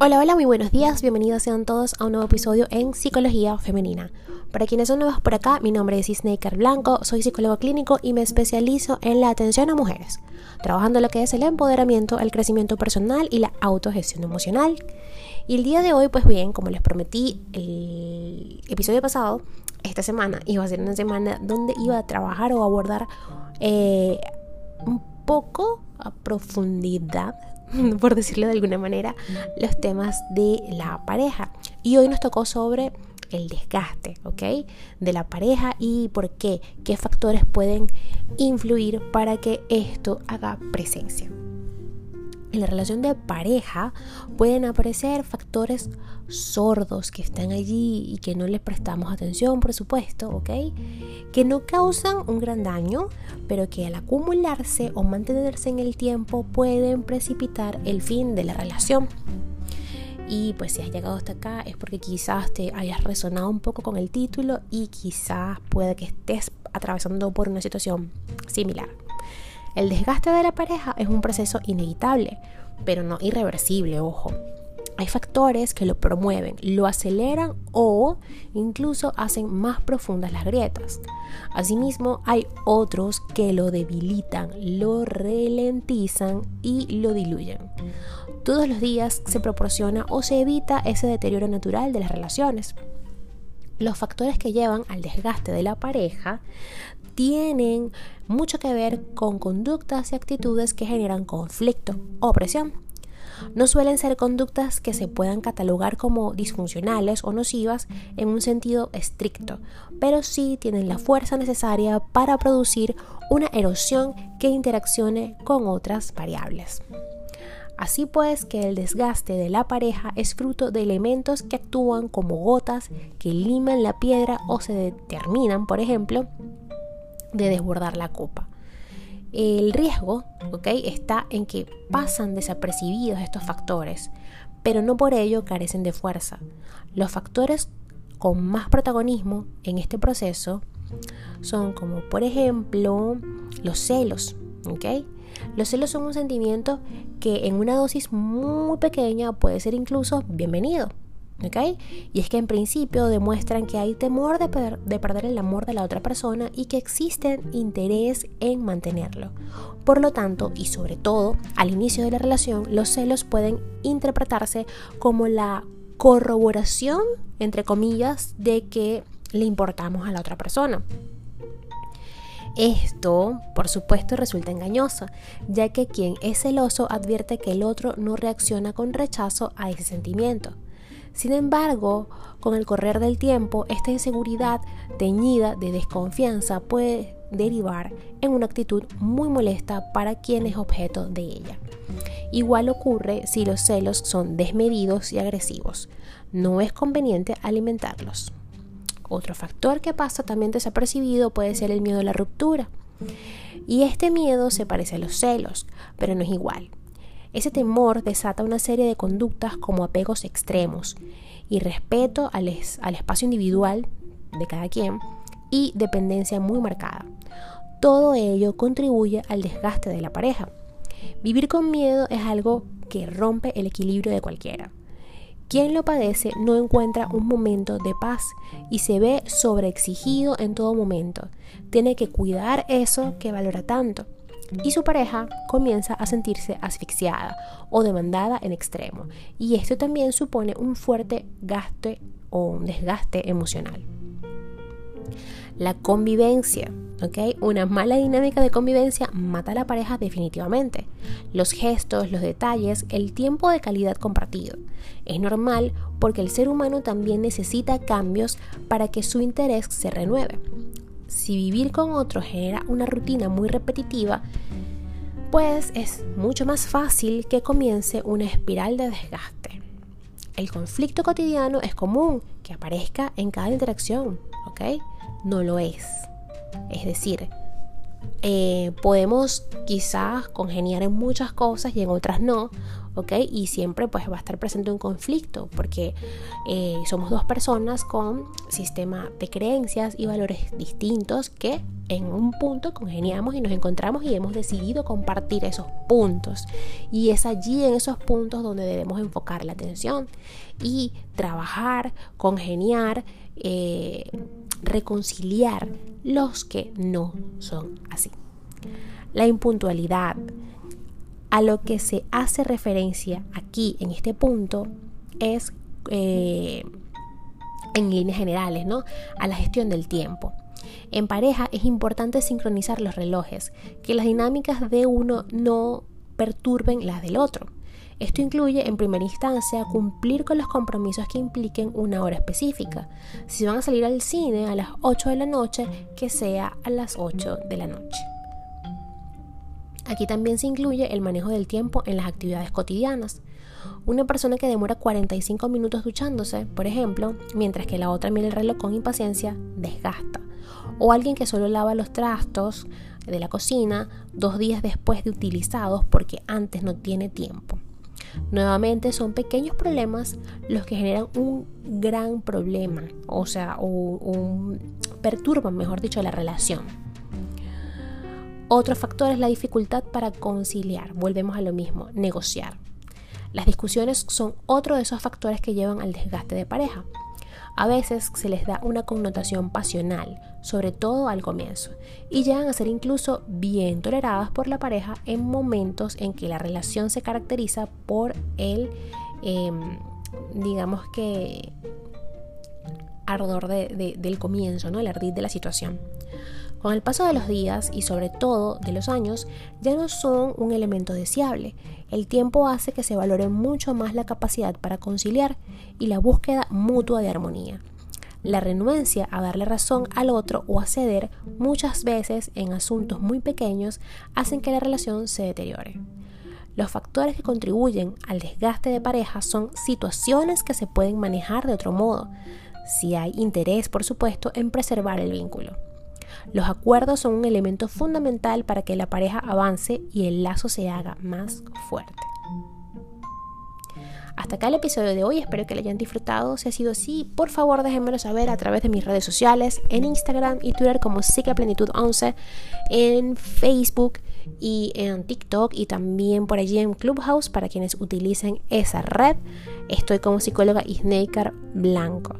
Hola, hola, muy buenos días, bienvenidos sean todos a un nuevo episodio en Psicología Femenina. Para quienes son nuevos por acá, mi nombre es Isnaker Blanco, soy psicólogo clínico y me especializo en la atención a mujeres, trabajando lo que es el empoderamiento, el crecimiento personal y la autogestión emocional. Y el día de hoy, pues bien, como les prometí el episodio pasado, esta semana iba a ser una semana donde iba a trabajar o abordar eh, un poco a profundidad por decirlo de alguna manera, los temas de la pareja. Y hoy nos tocó sobre el desgaste, ¿ok? De la pareja y por qué, qué factores pueden influir para que esto haga presencia en la relación de pareja pueden aparecer factores sordos que están allí y que no les prestamos atención, por supuesto, ¿ok? Que no causan un gran daño, pero que al acumularse o mantenerse en el tiempo pueden precipitar el fin de la relación. Y pues si has llegado hasta acá es porque quizás te hayas resonado un poco con el título y quizás puede que estés atravesando por una situación similar. El desgaste de la pareja es un proceso inevitable, pero no irreversible, ojo. Hay factores que lo promueven, lo aceleran o incluso hacen más profundas las grietas. Asimismo, hay otros que lo debilitan, lo ralentizan y lo diluyen. Todos los días se proporciona o se evita ese deterioro natural de las relaciones. Los factores que llevan al desgaste de la pareja tienen mucho que ver con conductas y actitudes que generan conflicto o presión. No suelen ser conductas que se puedan catalogar como disfuncionales o nocivas en un sentido estricto, pero sí tienen la fuerza necesaria para producir una erosión que interaccione con otras variables. Así pues que el desgaste de la pareja es fruto de elementos que actúan como gotas que liman la piedra o se determinan, por ejemplo, de desbordar la copa. El riesgo está en que pasan desapercibidos estos factores, pero no por ello carecen de fuerza. Los factores con más protagonismo en este proceso son como por ejemplo los celos. Los celos son un sentimiento que en una dosis muy pequeña puede ser incluso bienvenido. Y es que en principio demuestran que hay temor de, perder el amor de la otra persona y que existe interés en mantenerlo. Por lo tanto, y sobre todo, al inicio de la relación, los celos pueden interpretarse como la corroboración, entre comillas, de que le importamos a la otra persona. Esto, por supuesto, resulta engañoso, ya que quien es celoso advierte que el otro no reacciona con rechazo a ese sentimiento. Sin embargo, con el correr del tiempo, esta inseguridad teñida de desconfianza puede derivar en una actitud muy molesta para quien es objeto de ella. Igual ocurre si los celos son desmedidos y agresivos. No es conveniente alimentarlos. Otro factor que pasa también desapercibido puede ser el miedo a la ruptura. Y este miedo se parece a los celos, pero no es igual. Ese temor desata una serie de conductas como apegos extremos y respeto al, espacio individual de cada quien y dependencia muy marcada. Todo ello contribuye al desgaste de la pareja. Vivir con miedo es algo que rompe el equilibrio de cualquiera. Quien lo padece no encuentra un momento de paz y se ve sobreexigido en todo momento. Tiene que cuidar eso que valora tanto y su pareja comienza a sentirse asfixiada o demandada en extremo. Y esto también supone un fuerte gasto o un desgaste emocional. La convivencia, ¿ok? Una mala dinámica de convivencia mata a la pareja definitivamente. Los gestos, los detalles, el tiempo de calidad compartido. Es normal porque el ser humano también necesita cambios para que su interés se renueve si vivir con otro genera una rutina muy repetitiva, pues es mucho más fácil que comience una espiral de desgaste. El conflicto cotidiano es común que aparezca en cada interacción, ¿ok? No lo es. Es decir, eh, podemos quizás congeniar en muchas cosas y en otras no, ¿ok? Y siempre pues va a estar presente un conflicto porque eh, somos dos personas con sistema de creencias y valores distintos que en un punto congeniamos y nos encontramos y hemos decidido compartir esos puntos. Y es allí en esos puntos donde debemos enfocar la atención y trabajar, congeniar, eh, reconciliar los que no son así. La impuntualidad, a lo que se hace referencia aquí en este punto es eh, en líneas generales, ¿no? A la gestión del tiempo. En pareja es importante sincronizar los relojes, que las dinámicas de uno no perturben las del otro. Esto incluye, en primera instancia, cumplir con los compromisos que impliquen una hora específica. Si van a salir al cine a las 8 de la noche, que sea a las 8 de la noche. Aquí también se incluye el manejo del tiempo en las actividades cotidianas. Una persona que demora 45 minutos duchándose, por ejemplo, mientras que la otra mira el reloj con impaciencia, desgasta. O alguien que solo lava los trastos de la cocina dos días después de utilizados porque antes no tiene tiempo. Nuevamente son pequeños problemas los que generan un gran problema, o sea, o, perturban, mejor dicho, la relación. Otro factor es la dificultad para conciliar. Volvemos a lo mismo, negociar. Las discusiones son otro de esos factores que llevan al desgaste de pareja. A veces se les da una connotación pasional, sobre todo al comienzo, y llegan a ser incluso bien toleradas por la pareja en momentos en que la relación se caracteriza por el, em, digamos que, ardor del comienzo, ¿no? el ardid de la situación. Con el paso de los días y sobre todo de los años, ya no son un elemento deseable. El tiempo hace que se valore mucho más la capacidad para conciliar y la búsqueda mutua de armonía. La renuencia a darle razón al otro o a ceder muchas veces en asuntos muy pequeños hacen que la relación se deteriore. Los factores que contribuyen al desgaste de pareja son situaciones que se pueden manejar de otro modo, si hay interés, por supuesto, en preservar el vínculo. Los acuerdos son un elemento fundamental para que la pareja avance y el lazo se haga más fuerte. Hasta acá el episodio de hoy, espero que lo hayan disfrutado. Si ha sido así, por favor déjenmelo saber a través de mis redes sociales, en Instagram y Twitter como Plenitud 11, en Facebook y en TikTok y también por allí en Clubhouse para quienes utilicen esa red. Estoy como psicóloga Isneikar Blanco.